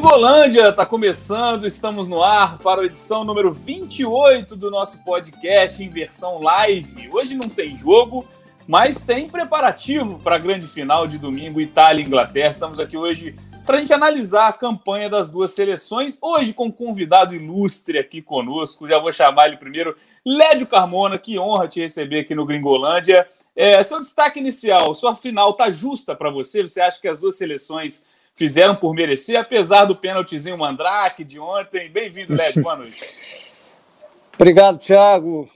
Gringolândia está começando, estamos no ar para a edição número 28 do nosso podcast em versão live. Hoje não tem jogo, mas tem preparativo para a grande final de domingo, Itália e Inglaterra. Estamos aqui hoje para a gente analisar a campanha das duas seleções. Hoje com um convidado ilustre aqui conosco, já vou chamar ele primeiro, Lédio Carmona, que honra te receber aqui no Gringolândia. É, seu destaque inicial, sua final tá justa para você? Você acha que as duas seleções fizeram por merecer, apesar do pênaltizinho Mandrake de ontem? Bem-vindo, Led, boa noite. Obrigado, Thiago.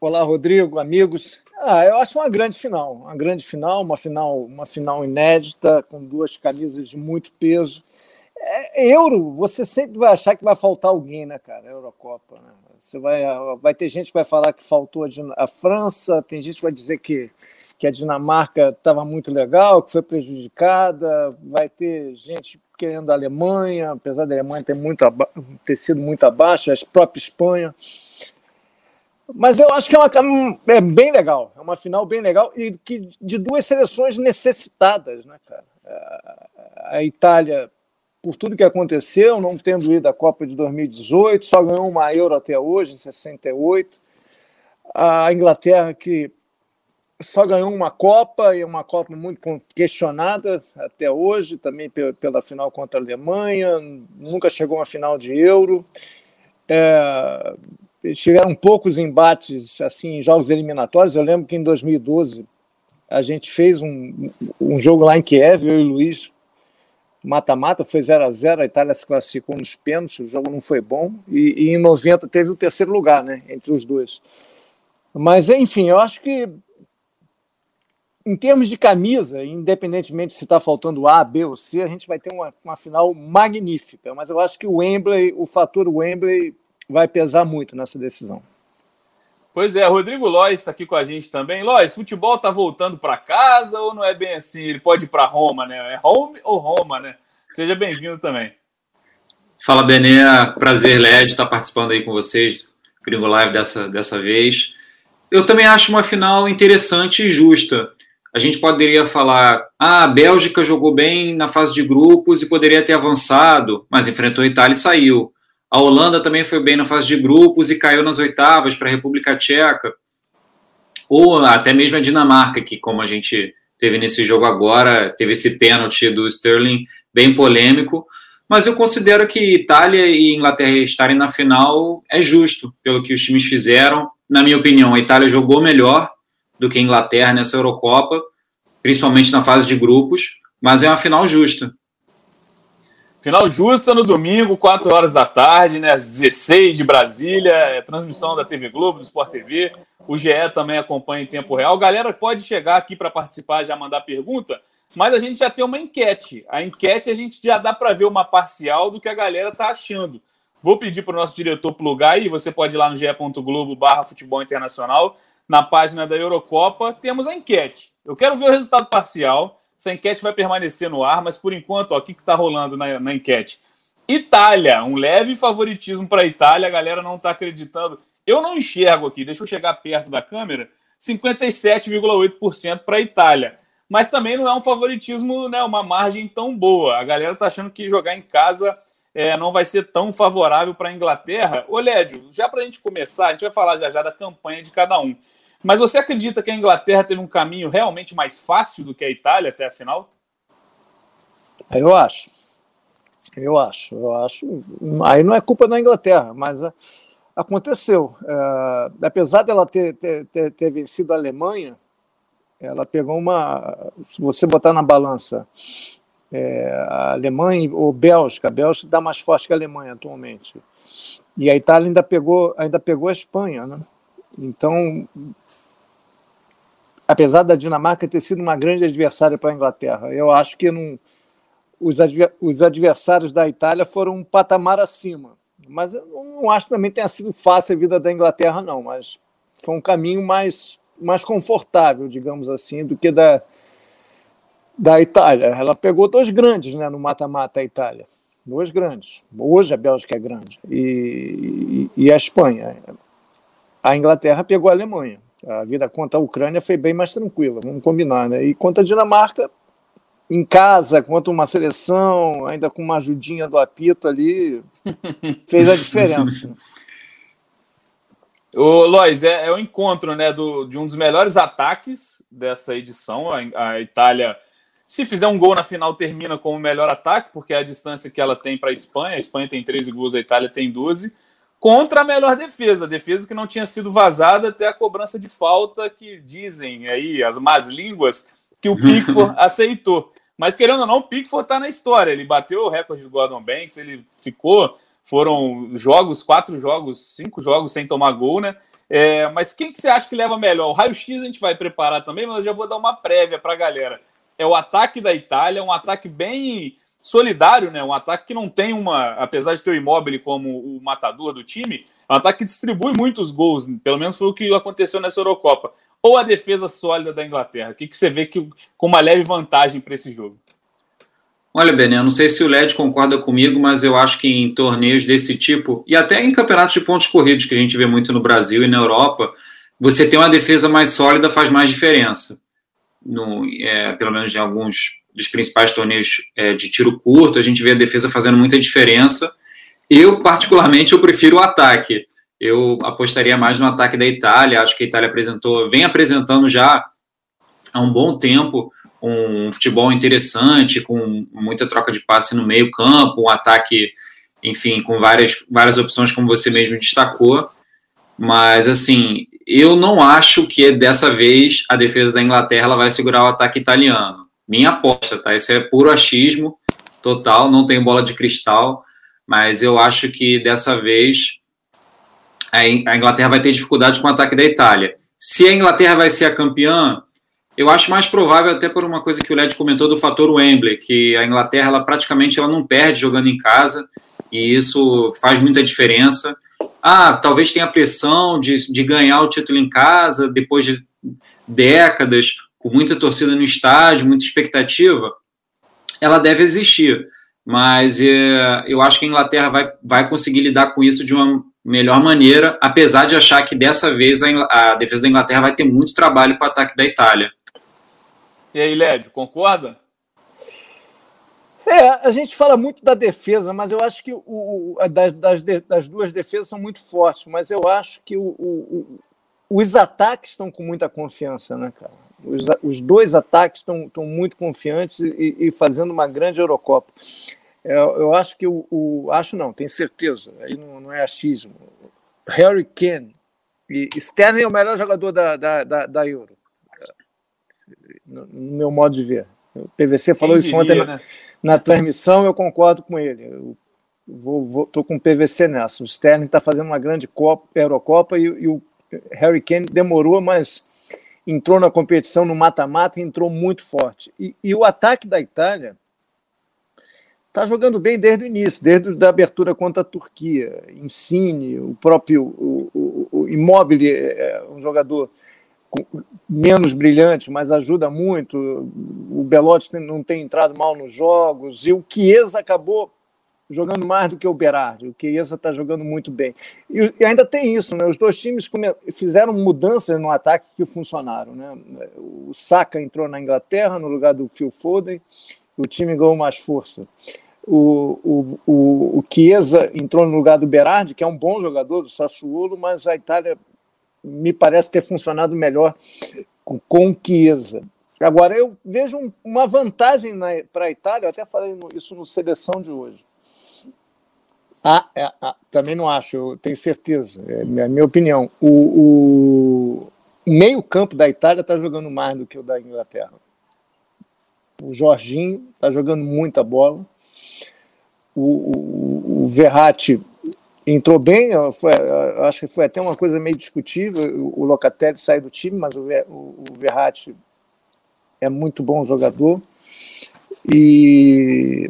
Olá, Rodrigo, amigos. Ah, eu acho uma grande final, uma grande final, uma final, uma final inédita, com duas camisas de muito peso. É, euro, você sempre vai achar que vai faltar alguém, né, cara? Eurocopa, né? Você vai, vai ter gente que vai falar que faltou a, a França, tem gente que vai dizer que, que a Dinamarca estava muito legal, que foi prejudicada, vai ter gente querendo a Alemanha, apesar da Alemanha ter, muito, ter sido muito abaixo, a própria Espanha. Mas eu acho que é, uma, é bem legal, é uma final bem legal e que de duas seleções necessitadas, né, cara? A Itália por tudo que aconteceu, não tendo ido à Copa de 2018, só ganhou uma Euro até hoje, em 68. A Inglaterra, que só ganhou uma Copa, e uma Copa muito questionada até hoje, também pela final contra a Alemanha, nunca chegou a final de Euro. É, tiveram poucos embates assim em jogos eliminatórios. Eu lembro que em 2012 a gente fez um, um jogo lá em Kiev, eu e o Luiz, mata-mata, foi 0 a 0 a Itália se classificou nos pênaltis, o jogo não foi bom, e, e, em 90 teve o terceiro lugar, né, entre os dois. Mas, enfim, eu acho que, em termos de camisa, independentemente se está faltando A, B ou C, a gente vai ter uma, uma final magnífica, mas eu acho que o Wembley, o fator Wembley, vai pesar muito nessa decisão. Pois é, Rodrigo Lois está aqui com a gente também. Lois, futebol está voltando para casa ou não é bem assim? Ele pode ir para Roma, né? É home ou Roma, né? Seja bem-vindo também. Fala, Bené. Prazer, Led, estar participando aí com vocês, Gringo Live dessa, dessa vez. Eu também acho uma final interessante e justa. A gente poderia falar, ah, a Bélgica jogou bem na fase de grupos e poderia ter avançado, mas enfrentou a Itália e saiu. A Holanda também foi bem na fase de grupos e caiu nas oitavas para a República Tcheca. Ou até mesmo a Dinamarca, que, como a gente teve nesse jogo agora, teve esse pênalti do Sterling bem polêmico. Mas eu considero que Itália e Inglaterra estarem na final é justo, pelo que os times fizeram. Na minha opinião, a Itália jogou melhor do que a Inglaterra nessa Eurocopa, principalmente na fase de grupos, mas é uma final justa. Final justa no domingo, 4 horas da tarde, né? Às 16 de Brasília, é transmissão da TV Globo, do Sport TV. O GE também acompanha em tempo real. Galera pode chegar aqui para participar, já mandar pergunta, mas a gente já tem uma enquete. A enquete a gente já dá para ver uma parcial do que a galera tá achando. Vou pedir para o nosso diretor plugar aí, você pode ir lá no ge.globo barra futebol internacional, na página da Eurocopa, temos a enquete. Eu quero ver o resultado parcial. Essa enquete vai permanecer no ar, mas por enquanto, ó, o que está rolando na, na enquete? Itália, um leve favoritismo para a Itália, a galera não está acreditando. Eu não enxergo aqui, deixa eu chegar perto da câmera, 57,8% para a Itália. Mas também não é um favoritismo, né, uma margem tão boa. A galera está achando que jogar em casa é, não vai ser tão favorável para a Inglaterra. Ô, Lédio, já para a gente começar, a gente vai falar já já da campanha de cada um. Mas você acredita que a Inglaterra teve um caminho realmente mais fácil do que a Itália até a final? Eu acho. Eu acho. Eu acho. Aí não é culpa da Inglaterra, mas é, aconteceu. É, apesar dela ter, ter, ter, ter, vencido a Alemanha, ela pegou uma. Se você botar na balança é, a Alemanha ou Bélgica, a Bélgica dá mais forte que a Alemanha atualmente. E a Itália ainda pegou, ainda pegou a Espanha, né? Então, apesar da Dinamarca ter sido uma grande adversária para a Inglaterra. Eu acho que não, os, adver, os adversários da Itália foram um patamar acima. Mas eu não acho que também tenha sido fácil a vida da Inglaterra, não. Mas foi um caminho mais, mais confortável, digamos assim, do que da, da Itália. Ela pegou dois grandes né, no mata-mata, a Itália. Dois grandes. Hoje a Bélgica é grande. E, e, e a Espanha. A Inglaterra pegou a Alemanha. A vida contra a Ucrânia foi bem mais tranquila, vamos combinar, né? E contra a Dinamarca, em casa contra uma seleção, ainda com uma ajudinha do apito ali, fez a diferença. O Lois, é, é o encontro né, do, de um dos melhores ataques dessa edição. A, a, Itália, se fizer um gol na final, termina com o melhor ataque, porque é a distância que ela tem para a Espanha. A Espanha tem 13 gols, a Itália tem 12. Contra a melhor defesa, defesa que não tinha sido vazada até a cobrança de falta, que dizem aí as más línguas que o Pickford aceitou. Mas querendo ou não, o Pickford está na história. Ele bateu o recorde do Gordon Banks, ele ficou foram jogos, quatro jogos, cinco jogos sem tomar gol, né? É, mas quem que você acha que leva melhor? O raio-x a gente vai preparar também, mas eu já vou dar uma prévia para a galera. É o ataque da Itália, um ataque bem solidário, né? Um ataque que não tem uma, apesar de ter o Immobile como o matador do time, é um ataque que distribui muitos gols, pelo menos foi o que aconteceu nessa Eurocopa. Ou a defesa sólida da Inglaterra? O que, que você vê que, com uma leve vantagem para esse jogo? Olha, Ben, eu não sei se o LED concorda comigo, mas eu acho que em torneios desse tipo, e até em campeonatos de pontos corridos, que a gente vê muito no Brasil e na Europa, você ter uma defesa mais sólida faz mais diferença. No, é, pelo menos em alguns dos principais torneios é, de tiro curto, a gente vê a defesa fazendo muita diferença. Eu, particularmente, eu prefiro o ataque. Eu apostaria mais no ataque da Itália. Acho que a Itália apresentou, vem apresentando já há um bom tempo um futebol interessante, com muita troca de passe no meio campo, um ataque, enfim, com várias, várias opções, como você mesmo destacou. Mas, assim, eu não acho que dessa vez a defesa da Inglaterra ela vai segurar o ataque italiano. Minha aposta, tá? Isso é puro achismo total, não tenho bola de cristal, mas eu acho que dessa vez a Inglaterra vai ter dificuldade com o ataque da Itália. Se a Inglaterra vai ser a campeã, eu acho mais provável até por uma coisa que o Led comentou do fator Wembley, que a Inglaterra ela praticamente ela não perde jogando em casa e isso faz muita diferença. Ah, talvez tenha pressão de, de ganhar o título em casa depois de décadas, com muita torcida no estádio, muita expectativa. Ela deve existir, mas é, eu acho que a Inglaterra vai, vai conseguir lidar com isso de uma melhor maneira, apesar de achar que dessa vez a, a defesa da Inglaterra vai ter muito trabalho com o ataque da Itália. E aí, Lédio, concorda? É, a gente fala muito da defesa, mas eu acho que o, das, das, das, duas defesas são muito fortes, mas eu acho que o, o, os ataques estão com muita confiança, né, cara? Os, os dois ataques estão, muito confiantes e, e, fazendo uma grande Eurocopa. Eu, eu acho que o, o, Acho não, tenho certeza, aí não, não é achismo. Harry Kane e Sterling é o melhor jogador da, da, da, da Euro no, meu modo de ver. O PVC falou isso ontem né? na, na, transmissão, eu concordo com ele. Eu vou, vou, tô com o PVC nessa. O Sterling está fazendo uma grande Copa, Eurocopa e, e, o Harry Kane demorou, mas entrou na competição no mata-mata entrou muito forte. E, e o ataque da Itália está jogando bem desde o início, desde a abertura contra a Turquia. Insigne, o próprio o, o, o Immobile, é, é um jogador menos brilhante, mas ajuda muito. O Belotti não tem entrado mal nos jogos e o Chiesa acabou jogando mais do que o Berardi. O Chiesa está jogando muito bem. E, e, ainda tem isso, né? Os dois times fizeram mudanças no ataque que funcionaram, né? O Saka entrou na Inglaterra no lugar do Phil Foden. O time ganhou mais força. O, o, o, o Chiesa entrou no lugar do Berardi, que é um bom jogador do Sassuolo, mas a Itália me parece ter funcionado melhor com, com Chiesa. Agora, eu vejo um, uma vantagem para a Itália, eu até falei isso no seleção de hoje. Ah, é, ah, também não acho, tenho certeza, é a minha opinião. O, o meio-campo da Itália está jogando mais do que o da Inglaterra. O Jorginho está jogando muita bola. O, o, o Verratti entrou bem, foi, acho que foi até uma coisa meio discutível o Locatelli sair do time, mas o, o, o Verratti é muito bom jogador. E,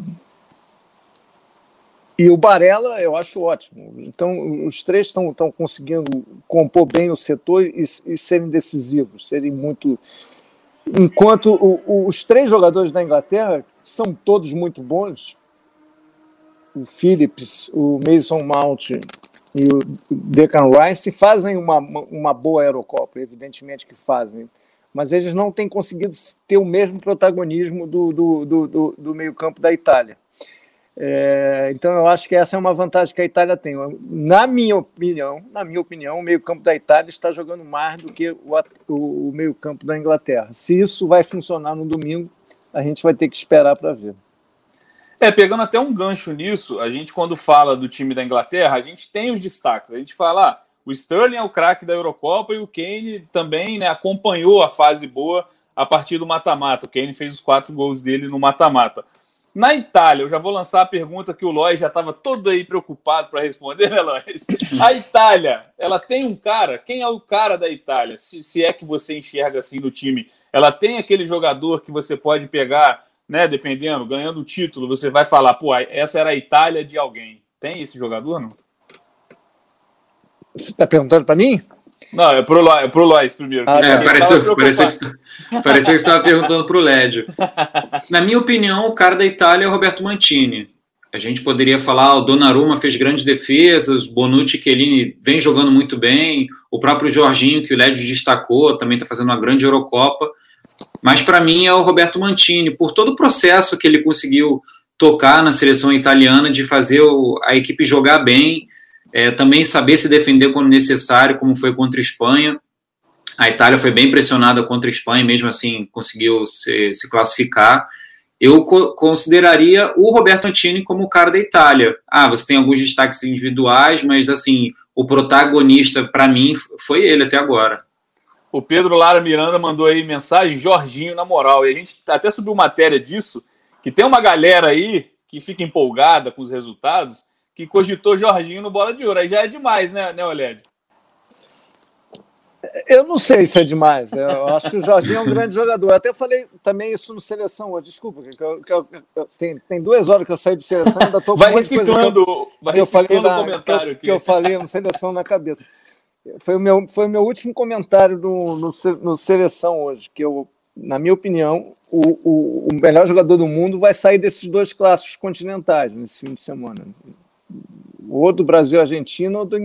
e o Barella eu acho ótimo. Então, os três estão conseguindo compor bem o setor e, e serem decisivos, serem muito. Enquanto o, os três jogadores da Inglaterra são todos muito bons, o Phillips, o Mason Mount e o Declan Rice fazem uma, uma boa Eurocopa, evidentemente que fazem. mas eles não têm conseguido ter o mesmo protagonismo do, do, do, do meio-campo da Itália. É, então eu acho que essa é uma vantagem que a Itália tem. Na minha opinião, na minha opinião, o meio-campo da Itália está jogando mais do que o, o, o meio-campo da Inglaterra. Se isso vai funcionar no domingo, a gente vai ter que esperar para ver. É, pegando até um gancho nisso, a gente quando fala do time da Inglaterra, a gente tem os destaques. A gente fala, ah, o Sterling é o craque da Eurocopa e o Kane também né, acompanhou a fase boa a partir do mata-mata. O Kane fez os quatro gols dele no mata-mata. Na Itália, eu já vou lançar a pergunta que o Lois já estava todo aí preocupado para responder, né, Lois? A Itália, ela tem um cara, quem é o cara da Itália? Se, se, é que você enxerga assim no time, ela tem aquele jogador que você pode pegar, né, dependendo, ganhando o título, você vai falar, pô, essa era a Itália de alguém. Tem esse jogador, não? Você está perguntando para mim? Não, é pro, é pro Lois primeiro. Ah, é, pareceu, pareceu, que você, pareceu que você estava perguntando pro Lédio. Na minha opinião, o cara da Itália é o Roberto Mantini. A gente poderia falar, o Donnarumma fez grandes defesas, Bonucci e Chiellini vem jogando muito bem, o próprio Jorginho, que o Lédio destacou, também está fazendo uma grande Eurocopa. Mas para mim é o Roberto Mantini, por todo o processo que ele conseguiu tocar na seleção italiana, de fazer a equipe jogar bem, é, também saber se defender quando necessário, como foi contra a Espanha. A Itália foi bem pressionada contra a Espanha, mesmo assim conseguiu se, se classificar. Eu co consideraria o Roberto Antini como o cara da Itália. Ah, você tem alguns destaques individuais, mas assim, o protagonista para mim foi ele até agora. O Pedro Lara Miranda mandou aí mensagem, Jorginho na moral. E a gente até subiu matéria disso, que tem uma galera aí que fica empolgada com os resultados que cogitou Jorginho no Bola de Ouro. Aí já é demais, né, né Olédio? Eu não sei se é demais. Eu acho que o Jorginho é um grande jogador. Eu até falei também isso no seleção. Desculpa, que eu, que eu, eu, tem, tem duas horas que eu saí de seleção ainda estou com vai reciclando, eu, vai eu falei na, comentário que, que, eu falei no seleção na cabeça. Foi o meu, foi o meu último comentário no, no, no seleção hoje, que eu, na minha opinião, o, o, o melhor jogador do mundo vai sair desses dois clássicos continentais nesse fim de semana ou do Brasil Argentina, ou do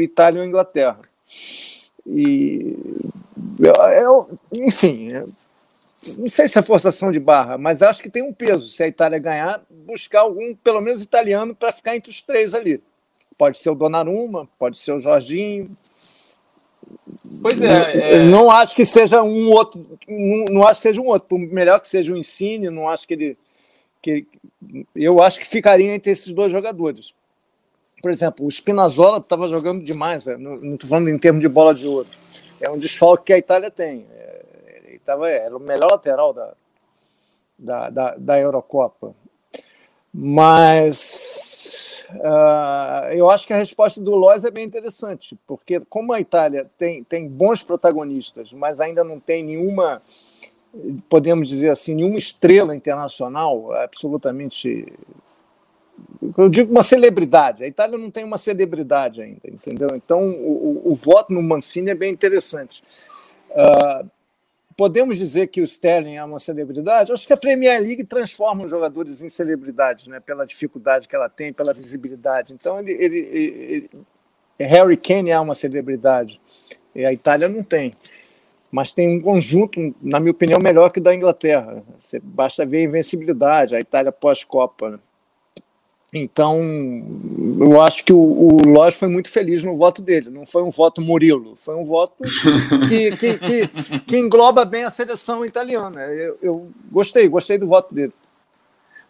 Itália ou Inglaterra. E eu, enfim, não sei se é forçação de barra, mas acho que tem um peso. Se a Itália ganhar, buscar algum, pelo menos italiano, para ficar entre os três ali. Pode ser o Donnarumma, pode ser o Jorginho. Pois é, é... Não acho que seja um outro, não, não acho que seja um outro. Por melhor que seja o um Insigne, não acho que ele, que eu acho que ficaria entre esses dois jogadores por exemplo, o Spinazzola estava jogando demais, né? não estou falando em termos de bola de ouro. É um desfalque que a Itália tem. É, ele tava, era o melhor lateral da, da, da, da Eurocopa. Mas uh, eu acho que a resposta do Lois é bem interessante, porque como a Itália tem, tem bons protagonistas, mas ainda não tem nenhuma, podemos dizer assim, nenhuma estrela internacional absolutamente eu digo uma celebridade. A Itália não tem uma celebridade ainda, entendeu? Então, o, o, o voto no Mancini é bem interessante. Uh, podemos dizer que o Sterling é uma celebridade? Acho que a Premier League transforma os jogadores em celebridades, né? Pela dificuldade que ela tem, pela visibilidade. Então, ele, ele, ele, Harry Kane é uma celebridade. E a Itália não tem. Mas tem um conjunto, na minha opinião, melhor que o da Inglaterra. Você basta ver a invencibilidade, a Itália pós-Copa. Né? Então, eu acho que o, o Lodge foi muito feliz no voto dele. Não foi um voto Murilo, foi um voto que, que, que, que engloba bem a seleção italiana. Eu, eu, gostei, gostei do voto dele.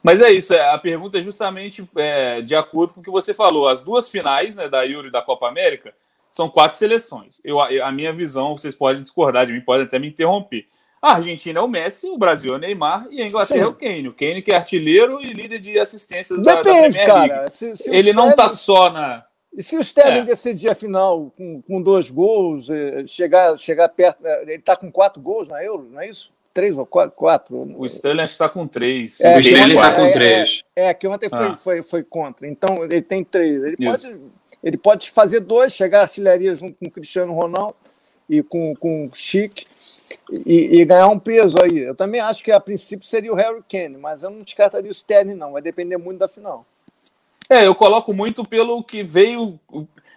Mas é isso, é, a pergunta é justamente é, de acordo com o que você falou. As duas finais né, da Euro e da Copa América são quatro seleções. Eu, a minha visão, vocês podem discordar de mim, podem até me interromper. A Argentina é o Messi, o Brasil é o Neymar e a Inglaterra Sim. é o Kane. O Kane que é artilheiro e líder de assistências Depende, da, da Premier cara. Se, se Ele não está só na... E se o Sterling é. decidir a final com, com dois gols, eh, chegar, chegar perto... Eh, ele está com quatro gols na Euro, não é isso? Três ou quatro? quatro. O Sterling está com três. É, o Sterling está com é, três. É, é, que ontem foi, ah. foi, foi contra. Então, ele tem três. Ele pode, ele pode fazer dois, chegar a artilharia junto com o Cristiano Ronaldo e com, com o Chique e, e, ganhar um peso aí. Eu também acho que a princípio seria o Harry Kane, mas eu não descartaria o Sterling, não. Vai depender muito da final. É, eu coloco muito pelo que veio.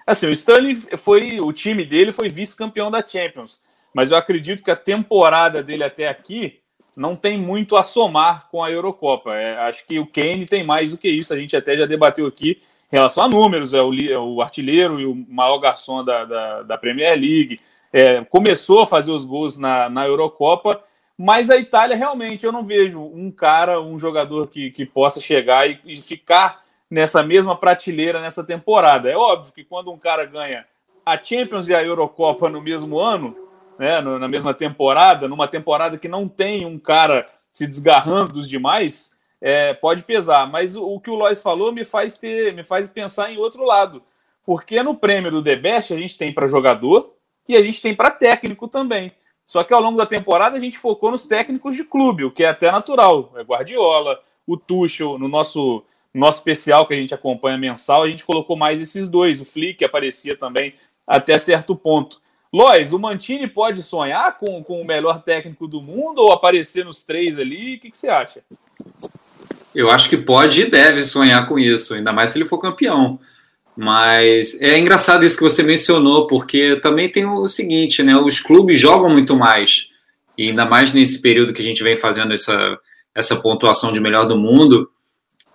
Assim, o Sterling foi. O time dele foi vice-campeão da Champions. mas eu acredito que a temporada dele até aqui não tem muito a somar com a Eurocopa. É, acho que o Kane tem mais do que isso. A gente até já debateu aqui relação a números, é o, é o artilheiro e o maior garçom da, da, da Premier League. É, começou a fazer os gols na, na Eurocopa, mas a Itália realmente eu não vejo um cara, um jogador que, que possa chegar e, e ficar nessa mesma prateleira nessa temporada. É óbvio que quando um cara ganha a Champions e a Eurocopa no mesmo ano, né, na mesma temporada, numa temporada que não tem um cara se desgarrando dos demais, é, pode pesar. Mas o, o, que o Lois falou me faz ter, me faz pensar em outro lado. Porque no prêmio do The Best a gente tem para jogador e a gente tem para técnico também. Só que ao longo da temporada a gente focou nos técnicos de clube, o que é até natural. É Guardiola, o Tuchel, no nosso nosso especial que a gente acompanha mensal, a gente colocou mais esses dois. O Flick aparecia também até certo ponto. Lois, o Mantini pode sonhar com, com o melhor técnico do mundo ou aparecer nos três ali? O que, que você acha? Eu acho que pode e deve sonhar com isso, ainda mais se ele for campeão. Mas é engraçado isso que você mencionou, porque também tem o seguinte, né? Os clubes jogam muito mais. E ainda mais nesse período que a gente vem fazendo essa, essa pontuação de melhor do mundo,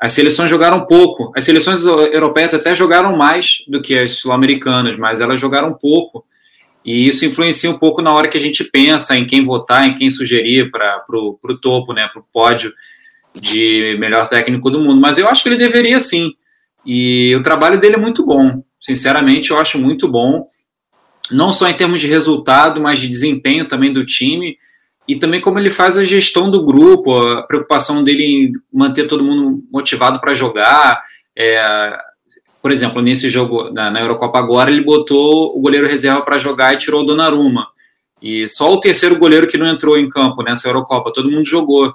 as seleções jogaram pouco. As seleções europeias até jogaram mais do que as sul-americanas, mas elas jogaram pouco. E isso influencia um pouco na hora que a gente pensa em quem votar, em quem sugerir para o topo, né, para o pódio de melhor técnico do mundo. Mas eu acho que ele deveria sim. E o trabalho dele é muito bom. Sinceramente, eu acho muito bom. Não só em termos de resultado, mas de desempenho também do time. E também como ele faz a gestão do grupo, a preocupação dele em manter todo mundo motivado para jogar. É, por exemplo, nesse jogo na, na, Eurocopa agora, ele botou o goleiro reserva para jogar e tirou o Donnarumma. E só o terceiro goleiro que não entrou em campo nessa Eurocopa, todo mundo jogou.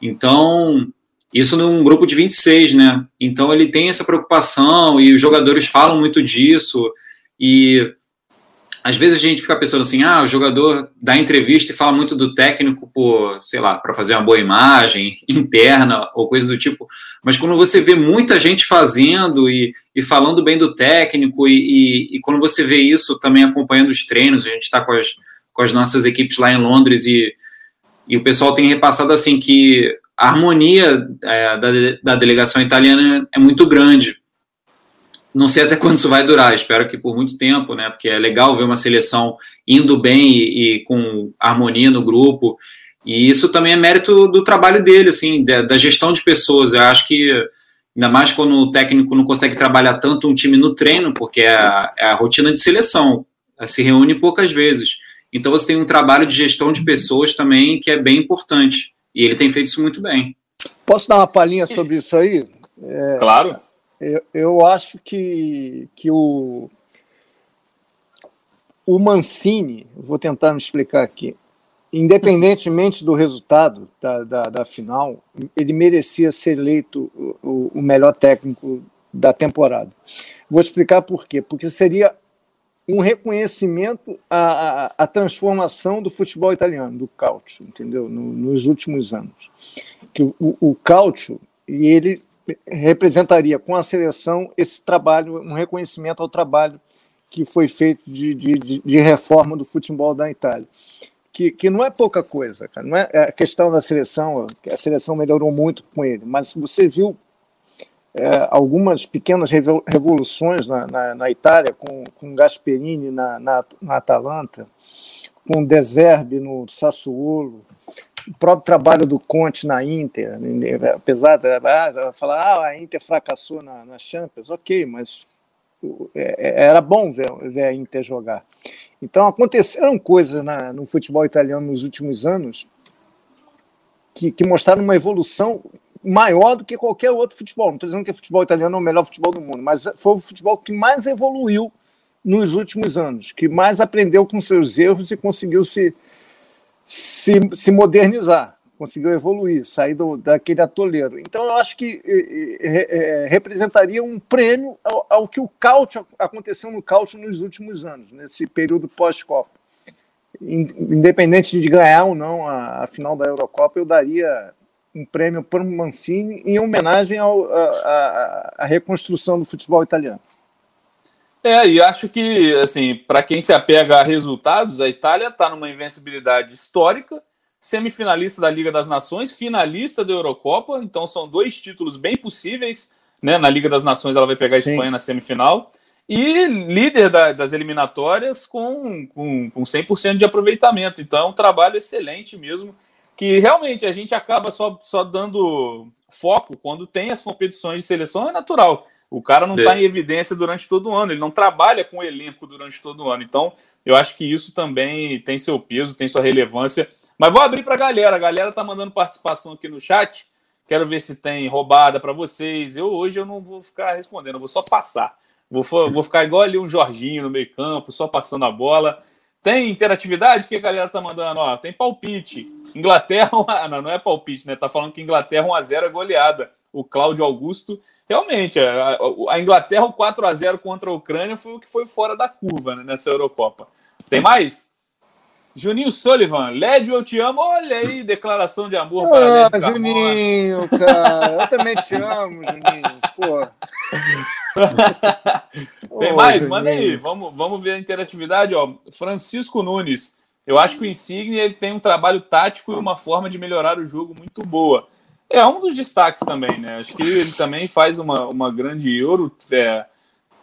Então, isso num grupo de 26, né? Então ele tem essa preocupação e os jogadores falam muito disso. E às vezes a gente fica pensando assim: ah, o jogador dá entrevista e fala muito do técnico por, sei lá, para fazer uma boa imagem interna ou coisa do tipo. Mas quando você vê muita gente fazendo e, e falando bem do técnico, e, e, e, quando você vê isso também acompanhando os treinos, a gente está com as, com as nossas equipes lá em Londres e e o pessoal tem repassado assim que a harmonia é, da, da delegação italiana é muito grande. Não sei até quando isso vai durar, espero que por muito tempo, né? Porque é legal ver uma seleção indo bem e, e com harmonia no grupo. E isso também é mérito do trabalho dele, assim, da, da, gestão de pessoas. Eu acho que, ainda mais quando o técnico não consegue trabalhar tanto um time no treino, porque é a, é a rotina de seleção, se reúne poucas vezes. Então você tem um trabalho de gestão de pessoas também que é bem importante. E ele tem feito isso muito bem. Posso dar uma palhinha sobre isso aí? É, claro. Eu, eu acho que, que o, o Mancini, vou tentar me explicar aqui, independentemente do resultado da, da, da final, ele merecia ser eleito o, o melhor técnico da temporada. Vou explicar por quê. Porque seria um reconhecimento à, à, à, transformação do futebol italiano, do Calcio, entendeu? No, nos últimos anos. Que o, o, Calcio, e ele representaria com a seleção esse trabalho, um reconhecimento ao trabalho que foi feito de, de, de reforma do futebol da Itália. Que, que não é pouca coisa, cara. Não é, é a questão da seleção, a seleção melhorou muito com ele, mas você viu é, algumas pequenas revoluções na, na, na, Itália, com, com Gasperini na, na, na Atalanta, com Deserbe no Sassuolo, o próprio trabalho do Conte na Inter, apesar de ah, falar ah, a Inter fracassou na, na Champions, ok, mas é, é, era bom ver, ver a Inter jogar. Então aconteceram coisas na, no futebol italiano nos últimos anos que, que mostraram uma evolução maior do que qualquer outro futebol. Não estou dizendo que o futebol italiano é o melhor futebol do mundo, mas foi o futebol que mais evoluiu nos últimos anos, que mais aprendeu com seus erros e conseguiu se, se, se modernizar, conseguiu evoluir, sair do, daquele atoleiro. Então, eu acho que é, é, representaria um prêmio ao, ao, que o cálcio aconteceu no cálcio nos últimos anos, nesse período pós-Copa. Independente de ganhar ou não a, a final da Eurocopa, eu daria um prêmio para o Mancini em homenagem à reconstrução do futebol italiano. É, e acho que, assim, para quem se apega a resultados, a Itália está numa invencibilidade histórica, semifinalista da Liga das Nações, finalista da Eurocopa, então são dois títulos bem possíveis, né? Na Liga das Nações ela vai pegar a Espanha Sim. na semifinal, e líder da, das eliminatórias com, com, com 100% de aproveitamento, então é um trabalho excelente mesmo, que realmente a gente acaba só, só dando foco quando tem as competições de seleção, é natural. O cara não está é. em evidência durante todo o ano, ele não trabalha com o elenco durante todo o ano. Então, eu acho que isso também tem seu peso, tem sua relevância. Mas vou abrir para a galera. A galera tá mandando participação aqui no chat. Quero ver se tem roubada para vocês. Eu hoje eu não vou ficar respondendo, eu vou só passar. Vou, vou ficar igual ali um Jorginho no meio campo, só passando a bola. Tem interatividade? O que a galera tá mandando? Ó, tem palpite. Inglaterra, não, não é palpite, né? Tá falando que Inglaterra 1x0 é goleada. O Cláudio Augusto. Realmente, a, a Inglaterra, o 4x0 contra a Ucrânia foi o que foi fora da curva né, nessa Eurocopa. Tem mais? Juninho Sullivan, Lédio, eu te amo. Olha aí, declaração de amor para ah, Juninho, cara. Eu também te amo, Juninho. Pô. Tem mais? Juninho. Manda aí. Vamos, vamos ver a interatividade. Ó. Francisco Nunes. Eu acho que o Insigne ele tem um trabalho tático e uma forma de melhorar o jogo muito boa. É um dos destaques também, né? Acho que ele também faz uma, uma grande Euro. É,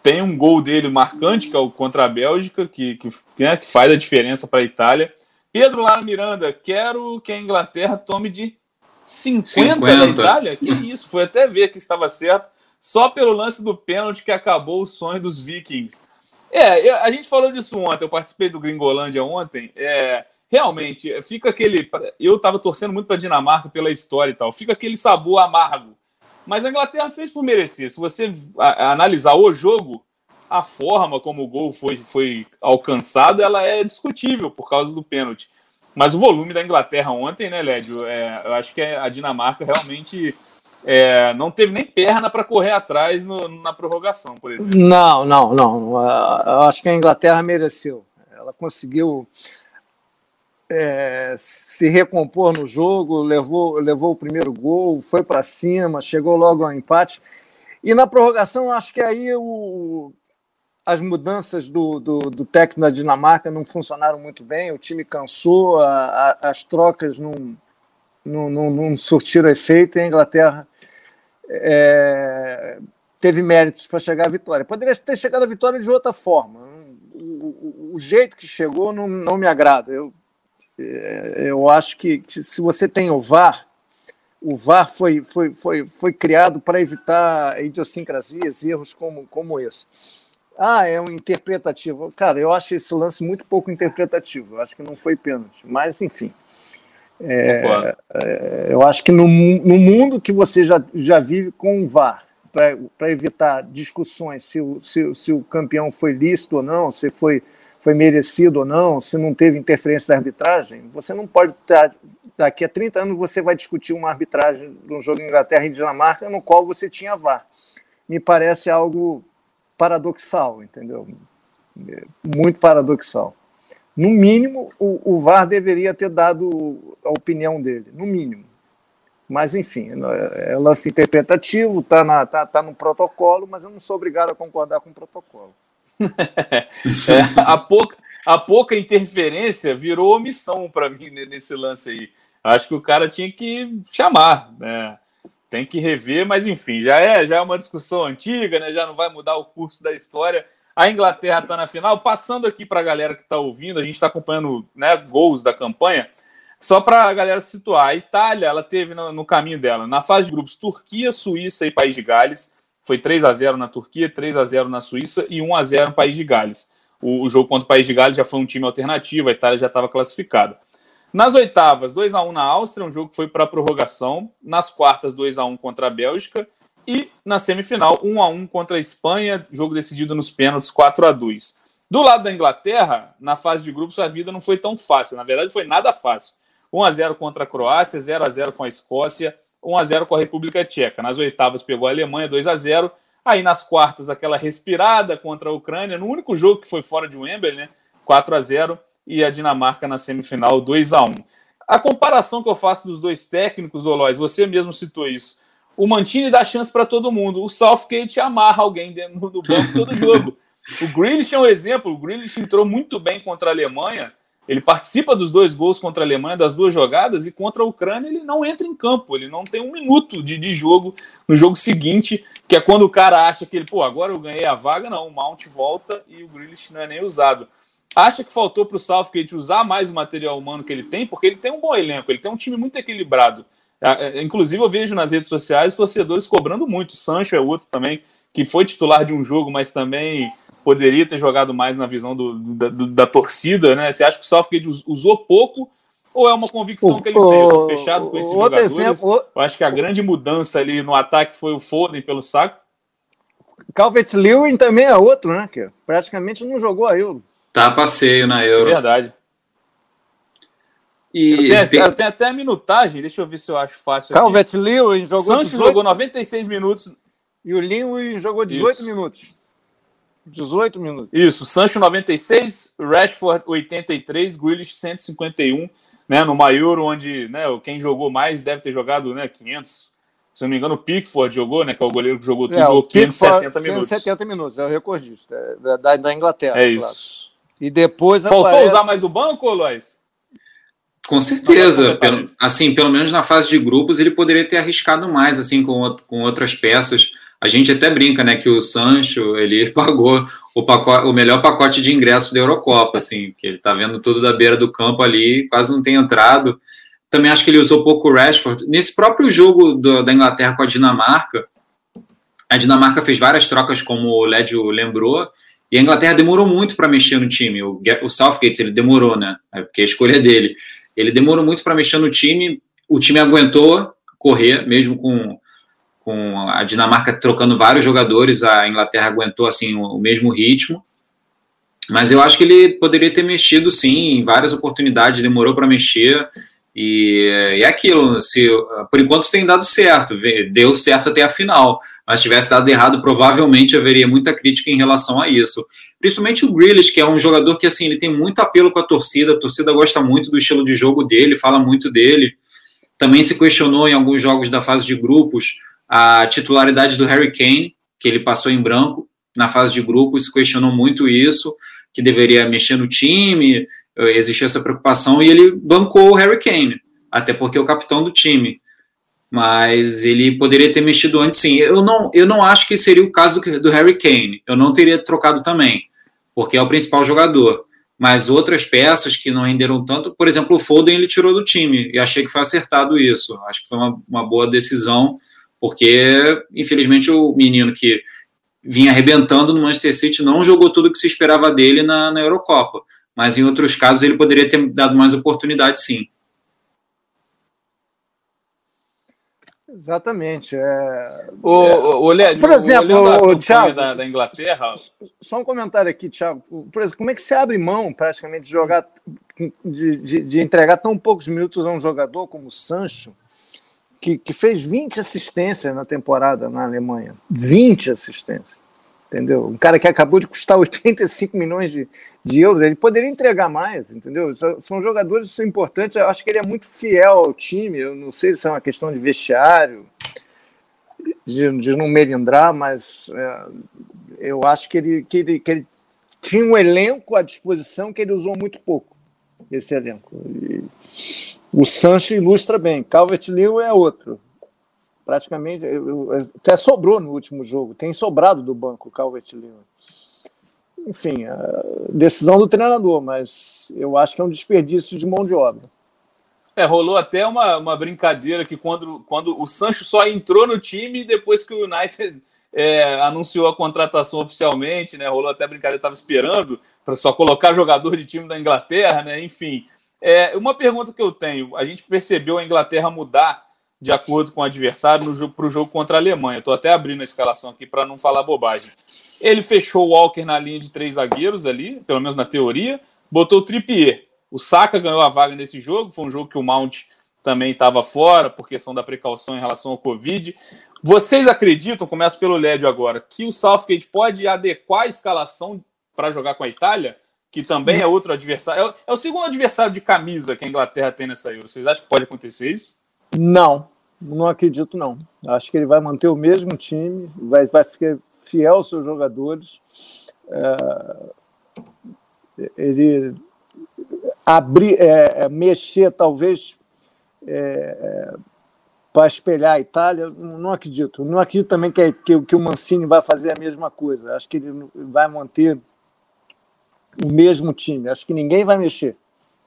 tem um gol dele marcante, que é o contra a Bélgica, que, que, né, que faz a diferença para a Itália. Pedro Lara Miranda, quero que a Inglaterra tome de 50, 50. da Itália. Que isso, foi até ver que estava certo, só pelo lance do pênalti que acabou o sonho dos Vikings. É, a gente falou disso ontem, eu participei do Gringolândia ontem. É, realmente, fica aquele. Eu estava torcendo muito para a Dinamarca pela história e tal, fica aquele sabor amargo mas a Inglaterra fez por merecer. Se você analisar o jogo, a forma como o gol foi, foi alcançado, ela é discutível por causa do pênalti. Mas o volume da Inglaterra ontem, né, Lédio? É, eu acho que a Dinamarca realmente é, não teve nem perna para correr atrás no, na prorrogação, por exemplo. Não, não, não. Eu acho que a Inglaterra mereceu. Ela conseguiu é, se recompor no jogo, levou, levou o primeiro gol, foi para cima, chegou logo ao empate. E na prorrogação, acho que aí o, as mudanças do, do, do, técnico da Dinamarca não funcionaram muito bem, o time cansou, a, a, as trocas não, não, não, não, surtiram efeito e a Inglaterra é, teve méritos para chegar à vitória. Poderia ter chegado à vitória de outra forma. O, o, o jeito que chegou não, não me agrada. Eu eu acho que, se você tem o VAR, o VAR foi, foi, foi, foi criado para evitar idiosincrasias, erros como, como esse. Ah, é um interpretativo. Cara, eu acho esse lance muito pouco interpretativo. Eu acho que não foi pênalti. Mas, enfim. É, é, eu acho que no, no mundo que você já, já vive com o VAR, para evitar discussões se o, se, se o campeão foi lícito ou não, se foi foi merecido ou não, se não teve interferência da arbitragem, você não pode estar. Daqui a 30 anos você vai discutir uma arbitragem de um jogo Inglaterra e Dinamarca no qual você tinha VAR. Me parece algo paradoxal, entendeu? Muito paradoxal. No mínimo, o, o VAR deveria ter dado a opinião dele, no mínimo. Mas, enfim, é, é lance interpretativo, está tá, tá no protocolo, mas eu não sou obrigado a concordar com o protocolo. é, a, pouca, a pouca interferência virou omissão para mim nesse lance aí. Acho que o cara tinha que chamar, né? Tem que rever, mas enfim, já é, já é uma discussão antiga, né? Já não vai mudar o curso da história. A Inglaterra está na final. Passando aqui para a galera que está ouvindo, a gente está acompanhando né, gols da campanha. Só para a galera situar, a Itália ela teve no, no, caminho dela, na fase de grupos, Turquia, Suíça e País de Gales. Foi 3 a 0 na Turquia, 3 a 0 na Suíça e 1 a 0 no País de Gales. O, o jogo contra o País de Gales já foi um time alternativo, a Itália já estava classificada. Nas oitavas, 2 a 1 na Áustria, um jogo que foi para prorrogação. Nas quartas, 2 a 1 contra a Bélgica. E na semifinal, 1 a 1 contra a Espanha, jogo decidido nos pênaltis, 4 a 2 Do lado da Inglaterra, na fase de grupos, a vida não foi tão fácil. Na verdade, foi nada fácil. 1 a 0 contra a Croácia, 0 a 0 com a Escócia, 1 a 0 com a República Tcheca. Nas oitavas pegou a Alemanha 2 a 0. Aí nas quartas aquela respirada contra a Ucrânia, no único jogo que foi fora de Wembley, né? 4 a 0 e a Dinamarca na semifinal 2 a 1. A comparação que eu faço dos dois técnicos, Olois, você mesmo citou isso. O Mantini dá chance para todo mundo. O Southgate amarra alguém dentro do banco todo jogo. O Grealish é um exemplo. O Grealish entrou muito bem contra a Alemanha. Ele participa dos dois gols contra a Alemanha, das duas jogadas, e contra a Ucrânia ele não entra em campo. Ele não tem um minuto de, de jogo no jogo seguinte, que é quando o cara acha que ele, pô, agora eu ganhei a vaga. Não, o Mount volta e o Grealish não é nem usado. Acha que faltou para o Southgate usar mais o material humano que ele tem, porque ele tem um bom elenco, ele tem um time muito equilibrado. É, inclusive, eu vejo nas redes sociais torcedores cobrando muito. O Sancho é outro também, que foi titular de um jogo, mas também poderia ter jogado mais na visão do, da, do, da, torcida, né? Você acha que o Southgate usou pouco ou é uma convicção que ele tem? Fechado com esses outro jogadores. Exemplo, eu acho que a grande mudança ali no ataque foi o Foden pelo saco. Calvert-Lewin também é outro, né? Que praticamente não jogou a Euro. Tá passeio na Euro. Verdade. E eu tenho, tem... até a minutagem, deixa eu ver se eu acho fácil. Calvert-Lewin jogou Santos 18... jogou 96 minutos. E o Lewin jogou 18 Isso. minutos. 18 minutos. Isso, Sancho 96, Rashford 83, Grealish 151, né, no Maior, onde né, quem jogou mais deve ter jogado né, 500. Se não me engano, o Pickford jogou, né, que é o goleiro que jogou tudo, é, jogou 570 minutos. 570 minutos, é o recordista, é da, da Inglaterra. É claro. isso. E depois Faltou aparece... usar mais o banco, Lois? Com certeza, pelo, assim, pelo menos na fase de grupos ele poderia ter arriscado mais, assim, com, com outras peças. A gente até brinca, né, que o Sancho ele pagou o, pacote, o melhor pacote de ingressos da Eurocopa, assim, que ele tá vendo tudo da beira do campo ali, quase não tem entrado. Também acho que ele usou pouco o Rashford. Nesse próprio jogo do, da Inglaterra com a Dinamarca, a Dinamarca fez várias trocas, como o Lédio lembrou, e a Inglaterra demorou muito para mexer no time. O, o Southgate ele demorou, né? É porque a escolha é dele. Ele demorou muito para mexer no time. O time aguentou correr, mesmo com com a Dinamarca trocando vários jogadores, a Inglaterra aguentou assim o, mesmo ritmo. Mas eu acho que ele poderia ter mexido sim em várias oportunidades, demorou para mexer. E, é aquilo, se, por enquanto tem dado certo, deu certo até a final, mas tivesse dado errado, provavelmente haveria muita crítica em relação a isso. Principalmente o Grealish, que é um jogador que assim, ele tem muito apelo com a torcida, a torcida gosta muito do estilo de jogo dele, fala muito dele. Também se questionou em alguns jogos da fase de grupos a titularidade do Harry Kane, que ele passou em branco na fase de grupos, questionou muito isso, que deveria mexer no time, eh, existiu essa preocupação, e ele bancou o Harry Kane, até porque é o capitão do time. Mas ele poderia ter mexido antes, sim. Eu não, eu não acho que seria o caso do, do Harry Kane. Eu não teria trocado também, porque é o principal jogador. Mas outras peças que não renderam tanto, por exemplo, o Foden ele tirou do time, e achei que foi acertado isso. Acho que foi uma, uma boa decisão porque infelizmente o menino que vinha arrebentando no Manchester City não jogou tudo que se esperava dele na, na Eurocopa, mas em outros casos ele poderia ter dado mais oportunidade, sim. Exatamente. É... O, o, o, Por exemplo, o, o Thiago, da, da, Inglaterra. Só um comentário aqui, Thiago. Por exemplo, como é que você abre mão praticamente de jogar, de, de, de entregar tão poucos minutos a um jogador como o Sancho? Que, que fez 20 assistências na temporada na Alemanha. 20 assistências. Entendeu? Um cara que acabou de custar 85 milhões de, de euros, ele poderia entregar mais, entendeu? São jogadores são importantes. Eu acho que ele é muito fiel ao time. Eu não sei se é uma questão de vestiário, de, de não melindrar, mas é, eu acho que ele, que, ele, que ele tinha um elenco à disposição que ele usou muito pouco. Esse elenco. E, o Sancho ilustra bem. Calvert-Lewin é outro. Praticamente, até sobrou no último jogo. Tem sobrado do banco o Calvert-Lewin. Enfim, decisão do treinador, mas eu acho que é um desperdício de mão de obra. É, rolou até uma, uma brincadeira que quando, quando o Sancho só entrou no time depois que o United é, anunciou a contratação oficialmente, né? Rolou até brincadeira, estava esperando para só colocar jogador de time da Inglaterra, né? Enfim, é, uma pergunta que eu tenho: a gente percebeu a Inglaterra mudar de acordo com o adversário para o jogo contra a Alemanha. Estou até abrindo a escalação aqui para não falar bobagem. Ele fechou o Walker na linha de três zagueiros ali, pelo menos na teoria, botou o Trippier. O Saka ganhou a vaga nesse jogo, foi um jogo que o Mount também estava fora, por questão da precaução em relação ao Covid. Vocês acreditam, começo pelo Lédio agora, que o Southgate pode adequar a escalação para jogar com a Itália? Que também é outro adversário. É, é o segundo adversário de camisa que a Inglaterra tem nessa Euro. Vocês acham que pode acontecer isso? Não, não acredito não. Acho que ele vai manter o mesmo time, vai, vai ficar fiel aos seus jogadores. é, ele abrir, é, é, mexer talvez é, é, para espelhar a Itália, não acredito. Não acredito também que, que, que o Mancini vai fazer a mesma coisa. Acho que ele vai manter o mesmo time. Acho que ninguém vai mexer.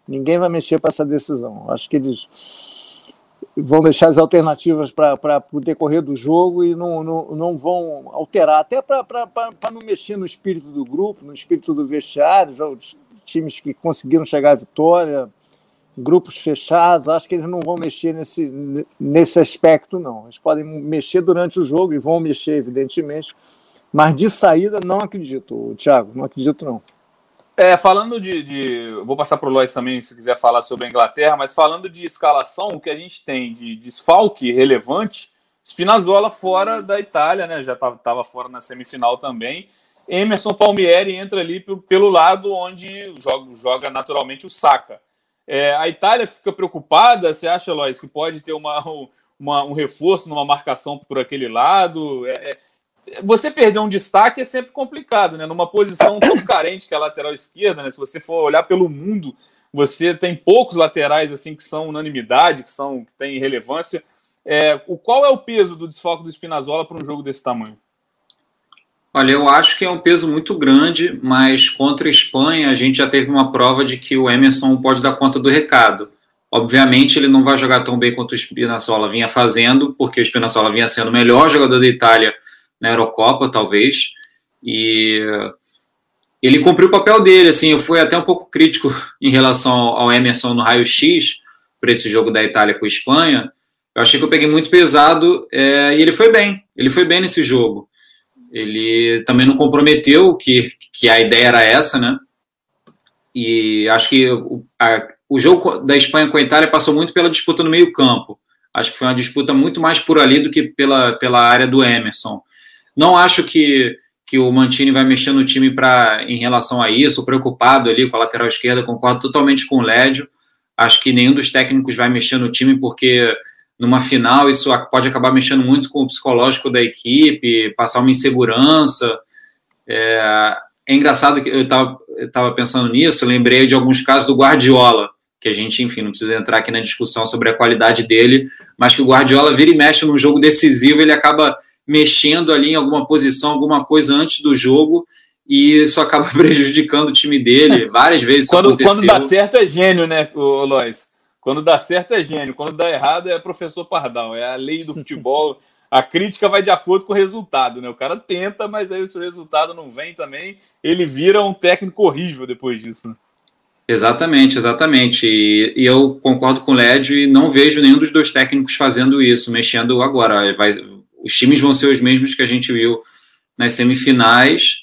Ninguém vai mexer para essa decisão. Acho que eles vão deixar as alternativas para o decorrer do jogo e não, não, não vão alterar, até para não mexer no espírito do grupo, no espírito do vestiário, os times que conseguiram chegar à vitória, grupos fechados, acho que eles não vão mexer nesse, nesse aspecto, não. Eles podem mexer durante o jogo e vão mexer, evidentemente, mas de saída não acredito, Thiago, não acredito não. É, falando de, de Vou passar para o Lois também, se quiser falar sobre a Inglaterra, mas falando de escalação, o que a gente tem de desfalque relevante, Spinazzola fora da Itália, né? Já estava fora na semifinal também. Emerson Palmieri entra ali pelo lado onde joga, joga naturalmente o Saka. É, a Itália fica preocupada, você acha, Lois, que pode ter uma, uma, um reforço numa marcação por aquele lado? É, é você perder um destaque é sempre complicado, né? Numa posição tão carente que é a lateral esquerda, né? Se você for olhar pelo mundo, você tem poucos laterais assim que são unanimidade, que são que têm relevância. É, o qual é o peso do desfoque do Spinazzola para um jogo desse tamanho? Olha, eu acho que é um peso muito grande, mas contra a Espanha a gente já teve uma prova de que o Emerson pode dar conta do recado. Obviamente ele não vai jogar tão bem quanto o Spinazzola vinha fazendo, porque o Spinazzola vinha sendo o melhor jogador da Itália na Eurocopa, talvez. E ele cumpriu o papel dele, assim, eu fui até um pouco crítico em relação ao Emerson no raio-x para esse jogo da Itália com a Espanha. Eu achei que eu peguei muito pesado é, e ele foi bem, ele foi bem nesse jogo. Ele também não comprometeu, que, que a ideia era essa, né? E acho que o, a, o jogo da Espanha com a Itália passou muito pela disputa no meio-campo. Acho que foi uma disputa muito mais por ali do que pela, pela área do Emerson. Não acho que, que o Mantini vai mexer no time para em relação a isso, preocupado ali com a lateral esquerda, concordo totalmente com o Lédio. Acho que nenhum dos técnicos vai mexer no time, porque numa final isso pode acabar mexendo muito com o psicológico da equipe, passar uma insegurança. É, é engraçado que eu estava pensando nisso, lembrei de alguns casos do Guardiola, que a gente, enfim, não precisa entrar aqui na discussão sobre a qualidade dele, mas que o Guardiola vira e mexe num jogo decisivo, ele acaba mexendo ali em alguma posição, alguma coisa antes do jogo, e isso acaba prejudicando o time dele. Várias vezes quando, quando dá certo é gênio, né, Lois? Quando dá certo é gênio, quando dá errado é professor Pardal, é a lei do futebol. a crítica vai de acordo com o resultado, né? O cara tenta, mas aí se o resultado não vem também, ele vira um técnico horrível depois disso. Né? Exatamente, exatamente. E, e, eu concordo com o Led e não vejo nenhum dos dois técnicos fazendo isso, mexendo agora. Vai, os times vão ser os mesmos que a gente viu nas semifinais.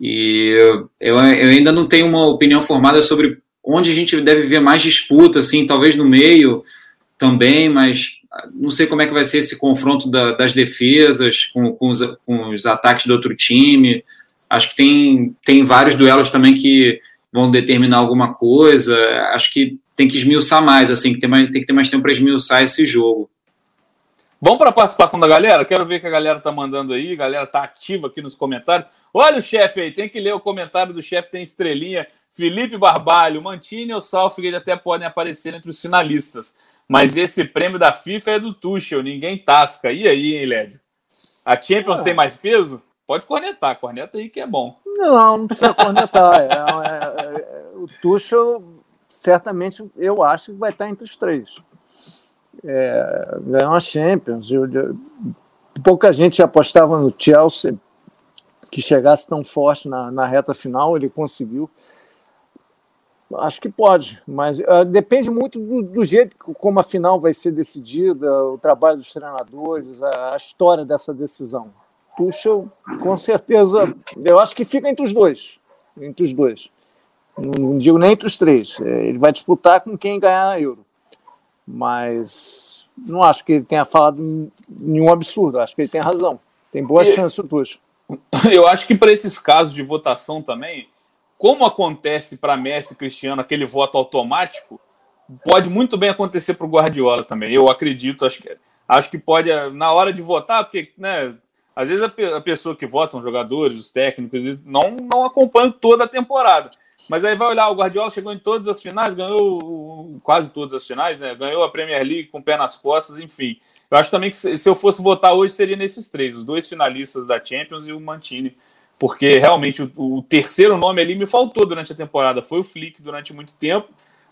E eu, eu ainda não tenho uma opinião formada sobre onde a gente deve ver mais disputa, assim, talvez no meio também, mas não sei como é que vai ser esse confronto da, das defesas com, com, os, com, os, ataques do outro time. Acho que tem, tem vários duelos também que vão determinar alguma coisa. Acho que tem que esmiuçar mais, assim, que tem, mais, tem que ter mais tempo para esmiuçar esse jogo. Vamos para a participação da galera? Quero ver que a galera tá mandando aí. A galera tá ativa aqui nos comentários. Olha o chefe aí, tem que ler o comentário do chefe, tem estrelinha. Felipe Barbalho, Mantini ou Salford até podem aparecer entre os finalistas. Mas esse prêmio da FIFA é do Tuchel, ninguém tasca. E aí, hein, Lédio? A Champions ah. tem mais peso? Pode cornetar, corneta aí que é bom. Não, não precisa cornetar. é, é, é, o Tuchel, certamente, eu acho que vai estar entre os três é, ganhou a Champions. Eu, eu, pouca gente apostava no Chelsea que chegasse tão forte na, na reta final, ele conseguiu. Acho que pode, mas uh, depende muito do, do, jeito como a final vai ser decidida, o trabalho dos treinadores, a, a história dessa decisão. Tuchel, com certeza, eu acho que fica entre os dois, entre os dois. Não, não digo nem entre os três. É, ele vai disputar com quem ganhar a Euro mas não acho que ele tenha falado nenhum absurdo, acho que ele tem razão. Tem boas e, chances o Tuchel. Eu acho que para esses casos de votação também, como acontece para Messi e Cristiano aquele voto automático, pode muito bem acontecer para o Guardiola também. Eu acredito, acho que, acho que pode, na hora de votar, porque né, Às vezes a, a pessoa que vota, são jogadores, os técnicos, não, não acompanham toda a temporada. Mas aí vai olhar, o Guardiola chegou em todas as finais, ganhou quase todas as finais, né? Ganhou a Premier League com o pé nas costas, enfim. Eu acho também que se eu fosse votar hoje seria nesses três, os dois finalistas da Champions e o Mantini, porque realmente o, o terceiro nome ali me faltou durante a temporada, foi o Flick durante muito tempo,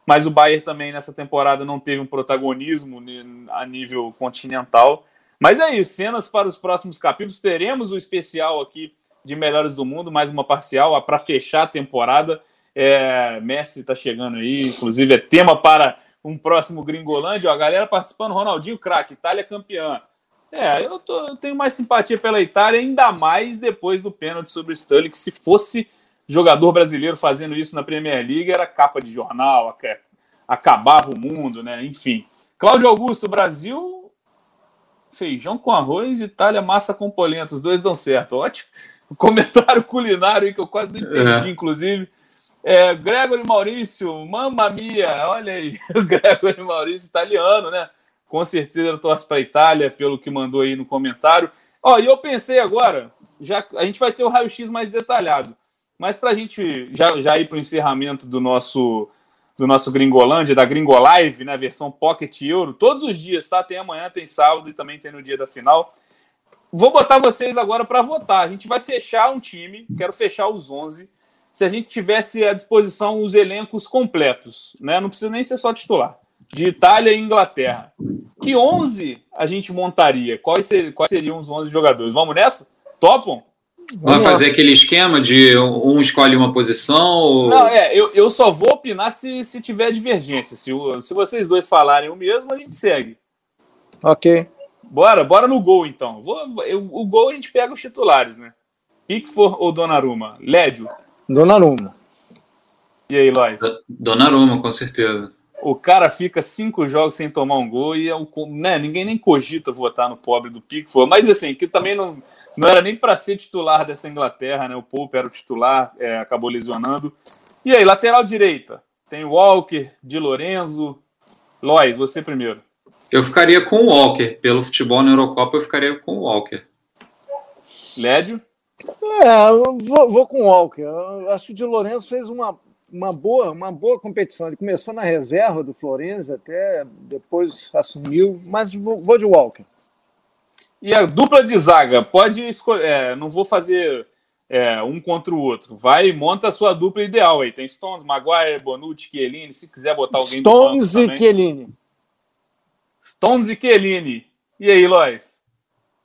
mas o Bayern também nessa temporada não teve um protagonismo a nível continental. Mas é isso, cenas para os próximos capítulos. Teremos o especial aqui de Melhores do Mundo, mais uma parcial para fechar a temporada. É, Messi está chegando aí, inclusive é tema para um próximo Gringolândia. Ó, a galera participando, Ronaldinho, craque, Itália campeã. É, eu, tô, eu, tenho mais simpatia pela Itália, ainda mais depois do pênalti sobre o Sterling, que se fosse jogador brasileiro fazendo isso na Premier League, era capa de jornal, acabava o mundo, né? Enfim. Cláudio Augusto, Brasil, feijão com arroz, Itália, massa com polenta. Os dois dão certo. Ótimo. Comentário culinário aí que eu quase não entendi, é. inclusive. É, Gregory Maurício, mamma mia, olha aí. O Gregory Maurício, italiano, né? Com certeza torce para a Itália, pelo que mandou aí no comentário. Ó, e eu pensei agora, já a gente vai ter o raio-x mais detalhado. Mas para a gente já, já ir para o encerramento do nosso do nosso Gringolândia, da Gringolive, né, versão Pocket Euro, todos os dias, tá? Tem amanhã, tem sábado e também tem no dia da final. Vou botar vocês agora para votar. A gente vai fechar um time, quero fechar os 11. Se a gente tivesse à disposição os elencos completos, né? Não precisa nem ser só titular. De Itália e Inglaterra. Que 11 a gente montaria? Quais, ser, quais seriam os 11 jogadores? Vamos nessa? Topam? Vai fazer aquele esquema de um escolhe uma posição? Ou... Não, é, eu, eu só vou opinar se, se tiver divergência. Se, se vocês dois falarem o mesmo, a gente segue. Ok. Bora, bora no gol então. Vou, eu, o gol a gente pega os titulares, né? Pickford ou Donnarumma? Lédio? Donnarumma. E aí, Lois? Donnarumma, com certeza. O cara fica cinco jogos sem tomar um gol e é um, né, ninguém nem cogita votar no pobre do Pickford. Mas assim, que também não não era nem para ser titular dessa Inglaterra, né? O Pope era o titular, é, acabou lesionando. E aí, lateral direita? Tem Walker, Di Lorenzo. Lois, você primeiro. Eu ficaria com o Walker. Pelo futebol na Eurocopa, eu ficaria com o Walker. Lédio? É, eu vou, vou com o Walker. Eu acho que o Di Lorenzo fez uma, uma, boa, uma boa competição. Ele começou na reserva do Florenzi, até depois assumiu, mas vou, vou de Walker. E a dupla de zaga, pode escolher. É, não vou fazer é, um contra o outro. Vai e monta a sua dupla ideal aí. Tem Stones, Maguire, Bonucci, Chiellini. Se quiser botar alguém Stones e Chiellini. Stones e Chiellini. E aí, Lois?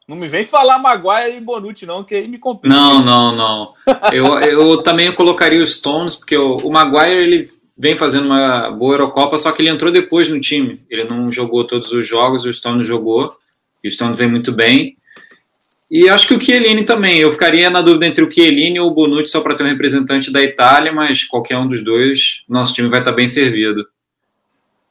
Não me vem falar Maguire e Bonucci, não, que aí me complica. Não, não, não. Eu, eu também colocaria o Stones, porque o, o Maguire ele vem fazendo uma boa Eurocopa, só que ele entrou depois no time. Ele não jogou todos os jogos, o Stones jogou. O Stone vem muito bem. E acho que o Chiellini também. Eu ficaria na dúvida entre o Chiellini ou o Bonucci só para ter um representante da Itália, mas qualquer um dos dois, nosso time vai estar bem servido.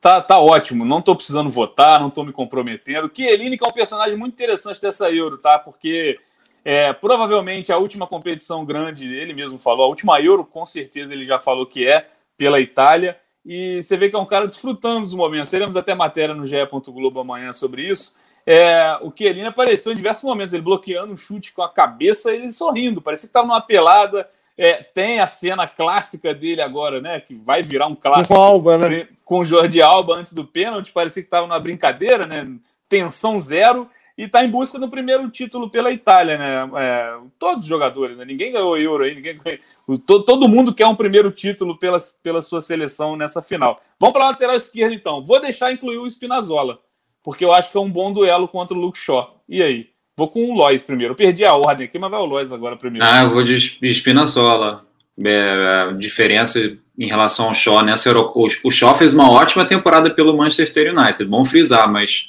Tá, tá ótimo. Não estou precisando votar, não estou me comprometendo. Chiellini que é um personagem muito interessante dessa Euro, tá? Porque é, provavelmente a última competição grande, ele mesmo falou, a última Euro, com certeza ele já falou que é pela Itália. E você vê que é um cara desfrutando dos momentos. Teremos até matéria no GE. Globo amanhã sobre isso. É, o Chiellini apareceu em diversos momentos, ele bloqueando um chute com a cabeça e ele sorrindo, parecia que estava numa pelada. É, tem a cena clássica dele agora, né? Que vai virar um clássico com, Alba, né? Com o Jordi Alba antes do pênalti, parecia que estava numa brincadeira, né? Tensão zero e está em busca do primeiro título pela Itália, né? É, todos os jogadores, né? Ninguém ganhou Euro aí, ninguém ganhou, todo, todo mundo quer um primeiro título pela, pela sua seleção nessa final. Vamos para a lateral esquerda então. Vou deixar incluir o Spinazzola porque eu acho que é um bom duelo contra o Luke Shaw. E aí? Vou com o Lois primeiro. Eu perdi a ordem aqui, mas vai o Lois agora primeiro. Ah, eu vou de Espinazola. É, diferença em relação ao Shaw nessa Euro... O Shaw fez uma ótima temporada pelo Manchester United, bom frisar, mas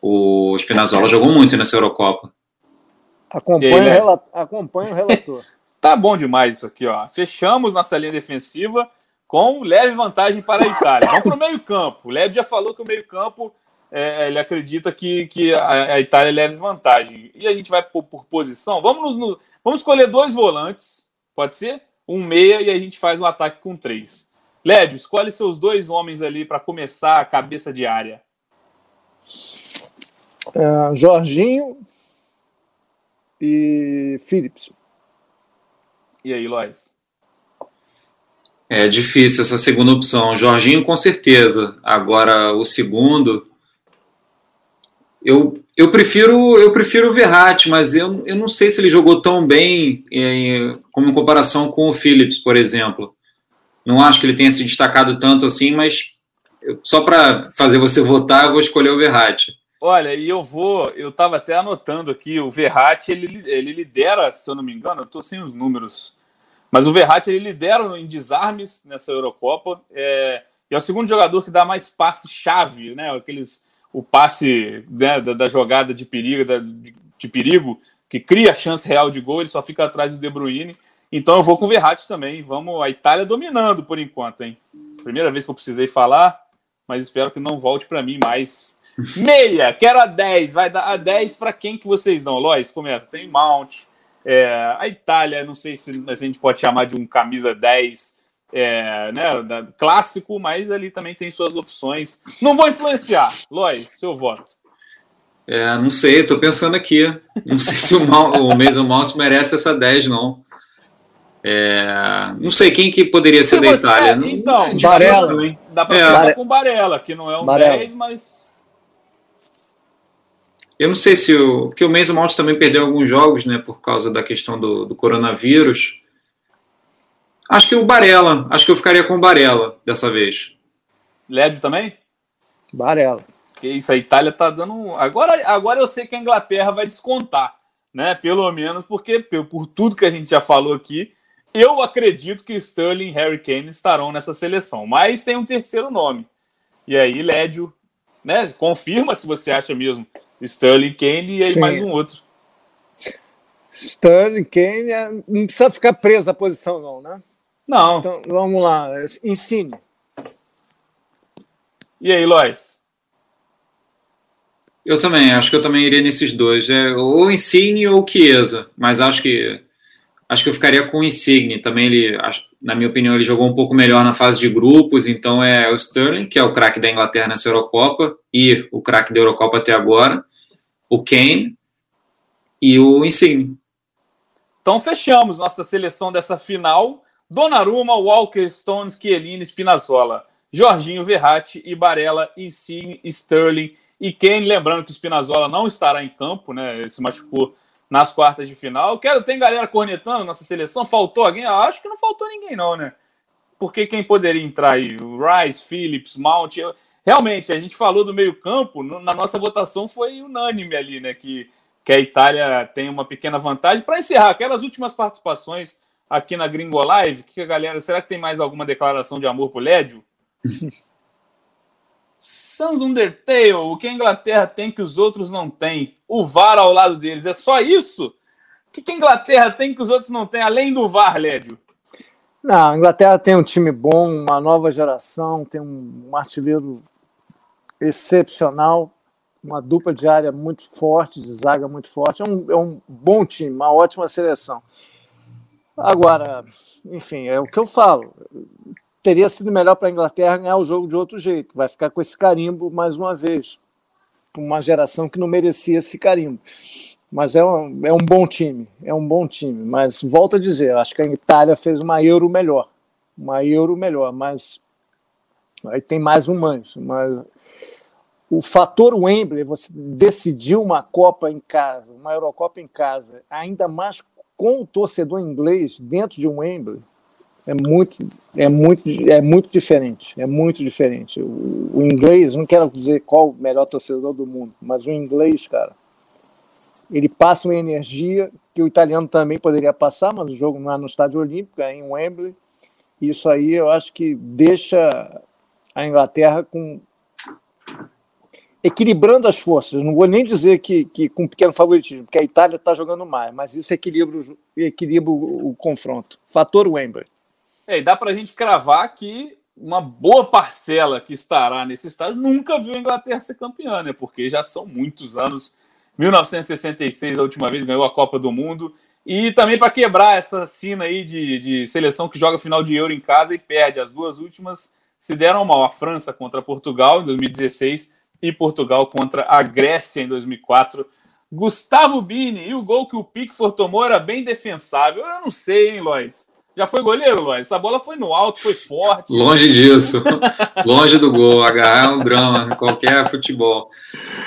o Spinazzola jogou muito nessa Eurocopa. Acompanha, aí, né? o, Acompanha o relator. tá bom demais isso aqui, ó. Fechamos nossa linha defensiva com leve vantagem para a Itália. Vamos para o meio-campo. O Leve já falou que o meio-campo é, ele acredita que, que a, a, Itália leve vantagem. E a gente vai por, por posição. Vamos, no, vamos escolher dois volantes, pode ser? Um meia e a gente faz um ataque com três. Lédio, escolhe seus dois homens ali para começar a cabeça de área. É, Jorginho e Phillips. E aí, Lois? É difícil essa segunda opção. Jorginho, com certeza. Agora, o segundo. Eu, eu prefiro eu prefiro o Verratti, mas eu, eu não sei se ele jogou tão bem em, como em comparação com o Phillips, por exemplo. Não acho que ele tenha se destacado tanto assim, mas eu, só para fazer você votar, eu vou escolher o Verratti. Olha, e eu vou, eu estava até anotando aqui, o Verratti, ele, ele lidera, se eu não me engano, eu estou sem os números mas o Verratti ele lidera em desarmes nessa Eurocopa. É, e é o segundo jogador que dá mais passe-chave, né? Aqueles, o passe né, da, da, jogada de perigo, da, de, de, perigo, que cria a chance real de gol, ele só fica atrás do De Bruyne. Então eu vou com o Verratti também. Vamos, a Itália dominando por enquanto, hein? Primeira vez que eu precisei falar, mas espero que não volte para mim mais. Meia, quero a 10. Vai dar a 10 para quem que vocês dão? Lois, começa. Tem Mount, é, a Itália, não sei se a gente pode chamar de um camisa 10 é, né, da, clássico, mas ali também tem suas opções. Não vou influenciar. Lois, seu voto. É, não sei, estou pensando aqui. Não sei se o, Mal, o Mason Mount merece essa 10, não. É, não sei quem que poderia ser da Itália. É, então, é Barella. Dá para é. com Barella, que não é um Barella. 10, mas eu não sei se o. Porque o Mason Mount também perdeu alguns jogos, né? Por causa da questão do, do coronavírus. Acho que o Barella. Acho que eu ficaria com o Barella dessa vez. Led também? Barella. Que isso, a Itália tá dando. Agora, agora eu sei que a Inglaterra vai descontar, né? Pelo menos porque, por tudo que a gente já falou aqui, eu acredito que Sterling e Harry Kane estarão nessa seleção. Mas tem um terceiro nome. E aí, Lédio, né? Confirma se você acha mesmo Sterling, Kane e aí Sim. mais um outro. Sterling, Kane, é, não precisa ficar preso à posição, não, né? Não. Então, vamos lá, ensine. E aí, Lois? Eu também, acho que eu também iria nesses dois. É, ou Insigne ou Chiesa, mas acho que acho que eu ficaria com o Insigne. Também ele, na minha opinião, ele jogou um pouco melhor na fase de grupos, então é o Sterling, que é o craque da Inglaterra nessa Eurocopa, e o craque da Eurocopa até agora o Kane e o Insigne. Então fechamos nossa seleção dessa final. Donnarumma, Walker, Stones, Chiellini, Spinazzola, Jorginho, Verratti e Barella, Insigne, Sterling e Kane. Lembrando que o Spinazzola não estará em campo, né? Ele se machucou nas quartas de final. Quero, tem galera cornetando nossa seleção. Faltou alguém? Eu acho que não faltou ninguém, não, né? Porque quem poderia entrar aí? O Rice, Phillips, Mount. Eu, realmente, a gente falou do meio-campo, na nossa votação foi unânime ali, né? Que, que a Itália tem uma pequena vantagem. Para encerrar, aquelas últimas participações aqui na Gringo Live, que a galera, será que tem mais alguma declaração de amor pro Lédio? Sans Undertale, o que a Inglaterra tem que os outros não têm? O VAR ao lado deles, é só isso? O que a Inglaterra tem que os outros não têm, além do VAR, Lédio? Não, a Inglaterra tem um time bom, uma nova geração, tem um artilheiro excepcional, uma dupla de área muito forte, de zaga muito forte. É um, é um bom time, uma ótima seleção. Agora, enfim, é o que eu falo. Teria sido melhor para a Inglaterra ganhar o jogo de outro jeito. Vai ficar com esse carimbo mais uma vez. Uma geração que não merecia esse carimbo. Mas é um, é um bom time, é um bom time. Mas volto a dizer, acho que a Itália fez uma Euro melhor. Uma Euro melhor, mas aí tem mais um mais. Mas o fator Wembley, você decidiu uma Copa em casa, uma Eurocopa em casa, ainda mais com o torcedor inglês dentro de um Wembley, é muito, é muito, é muito diferente. É muito diferente. O, o, inglês, não quero dizer qual o melhor torcedor do mundo, mas o inglês, cara, ele passa uma energia que o italiano também poderia passar, mas o jogo não é no Estádio Olímpico, é em Wembley. Isso aí eu acho que deixa a Inglaterra com equilibrando as forças. Não vou nem dizer que, que com um pequeno favoritismo, porque a Itália está jogando mais, mas isso equilibra, equilibra o, o confronto. Fator Wembley. É, e dá para a gente cravar que uma boa parcela que estará nesse estádio nunca viu a Inglaterra ser campeã, né? Porque já são muitos anos. 1966, a última vez, ganhou a Copa do Mundo. E também para quebrar essa cena aí de, de seleção que joga final de Euro em casa e perde. As duas últimas se deram mal. A França contra Portugal em 2016 e Portugal contra a Grécia em 2004. Gustavo Bini, e o gol que o Pickford tomou era bem defensável. Eu não sei, hein, Lois? Já foi goleiro, Lois? Essa bola foi no alto, foi forte. Longe disso. Longe do gol. Agarrar é um drama qualquer futebol.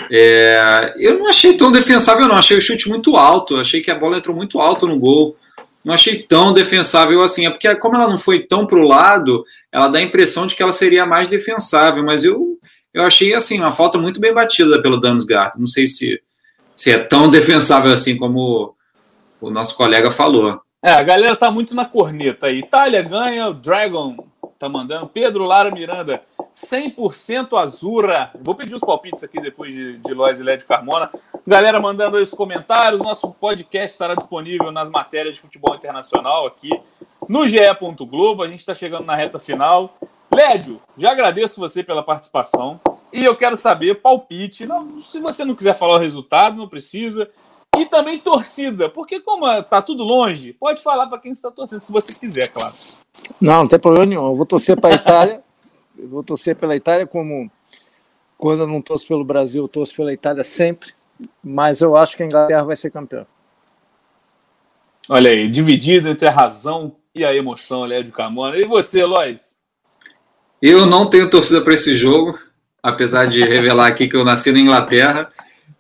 É, eu não achei tão defensável, não. Achei o chute muito alto. Achei que a bola entrou muito alto no gol. Não achei tão defensável assim. É porque, como ela não foi tão para o lado, ela dá a impressão de que ela seria mais defensável. Mas eu, eu achei assim, uma falta muito bem batida pelo Damsgaard. Não sei se, se é tão defensável assim como o nosso colega falou. É, a galera tá muito na corneta. Itália ganha, o Dragon tá mandando. Pedro Lara Miranda, 100% Azura. Vou pedir os palpites aqui depois de, de Lois e Lédio Carmona. Galera mandando aí os comentários. Nosso podcast estará disponível nas matérias de futebol internacional aqui no GE. Globo. A gente está chegando na reta final. Lédio, já agradeço você pela participação. E eu quero saber, palpite. Não, se você não quiser falar o resultado, não precisa. E também torcida, porque como tá tudo longe, pode falar para quem está torcendo, se você quiser, claro. Não, não tem problema nenhum. Eu vou torcer para a Itália. Eu vou torcer pela Itália como quando eu não torço pelo Brasil, eu torço pela Itália sempre. Mas eu acho que a Inglaterra vai ser campeã. Olha aí, dividido entre a razão e a emoção, Léo Camona. E você, Lois? Eu não tenho torcida para esse jogo, apesar de revelar aqui que eu nasci na Inglaterra.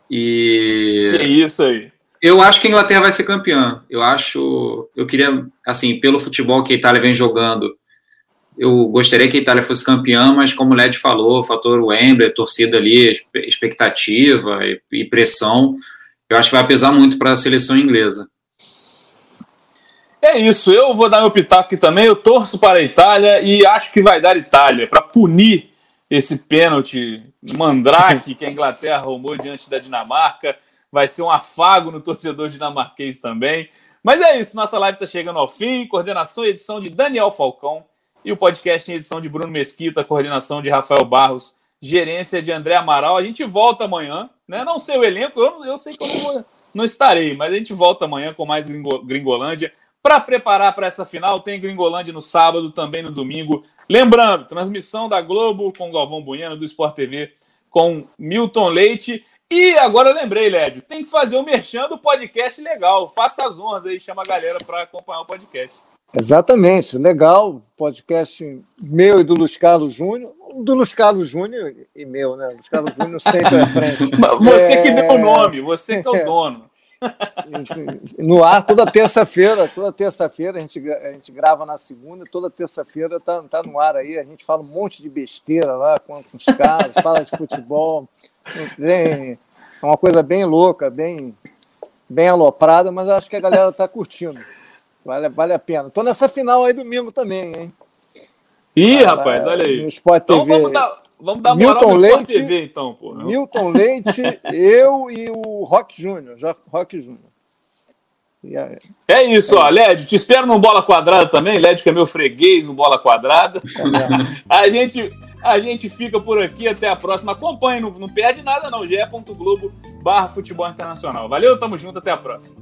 E. Que isso aí? Eu acho que a Inglaterra vai ser campeã. Eu acho. Eu queria, assim, pelo futebol que a Itália vem jogando, eu gostaria que a Itália fosse campeã, mas como o Led falou, o fator Wembley, torcida ali, expectativa e pressão, eu acho que vai pesar muito para a seleção inglesa. É isso, eu vou dar meu pitaco aqui também. Eu torço para a Itália e acho que vai dar Itália para punir esse pênalti mandrake que a Inglaterra arrumou diante da Dinamarca. Vai ser um afago no torcedor dinamarquês também. Mas é isso, nossa live está chegando ao fim. Coordenação e edição de Daniel Falcão e o podcast em edição de Bruno Mesquita, coordenação de Rafael Barros, gerência de André Amaral. A gente volta amanhã, né? Não sei o elenco, eu, eu sei que eu não, não estarei, mas a gente volta amanhã com mais Gringolândia. Para preparar para essa final, tem Gringolândia no sábado, também no domingo. Lembrando, transmissão da Globo com Galvão Bueno, do Sport TV com Milton Leite. E agora eu lembrei, Lédio, tem que fazer o merchan do podcast legal. Faça as honras aí, chama a galera para acompanhar o podcast. Exatamente, legal. Podcast meu e do Luiz Carlos Júnior. Do Luiz Carlos Júnior e meu, né? Luiz Carlos Júnior sempre à frente. Você é... que deu o nome, você que é o dono no ar toda terça-feira, toda terça-feira a gente, a gente grava na segunda, toda terça-feira tá, tá no ar aí, a gente fala um monte de besteira lá com, com os caras, fala de futebol, é uma coisa bem louca, bem, bem aloprada, mas acho que a galera tá curtindo. Vale, vale a pena. Tô nessa final aí domingo também, hein? Ih, rapaz, olha aí. No Sport TV. Então vamos dar, Vamos dar moral Milton Leite, TV, então, pô. Milton Leite, eu e o Rock Júnior. Rock Júnior. É isso, é. ó. Led, te espero no Bola Quadrada também. Led, que é meu freguês, no Bola Quadrada. É a, gente, a gente fica por aqui. Até a próxima. Acompanhe, não, não perde nada, não. ge.globo barra Futebol Internacional. Valeu, tamo junto. Até a próxima.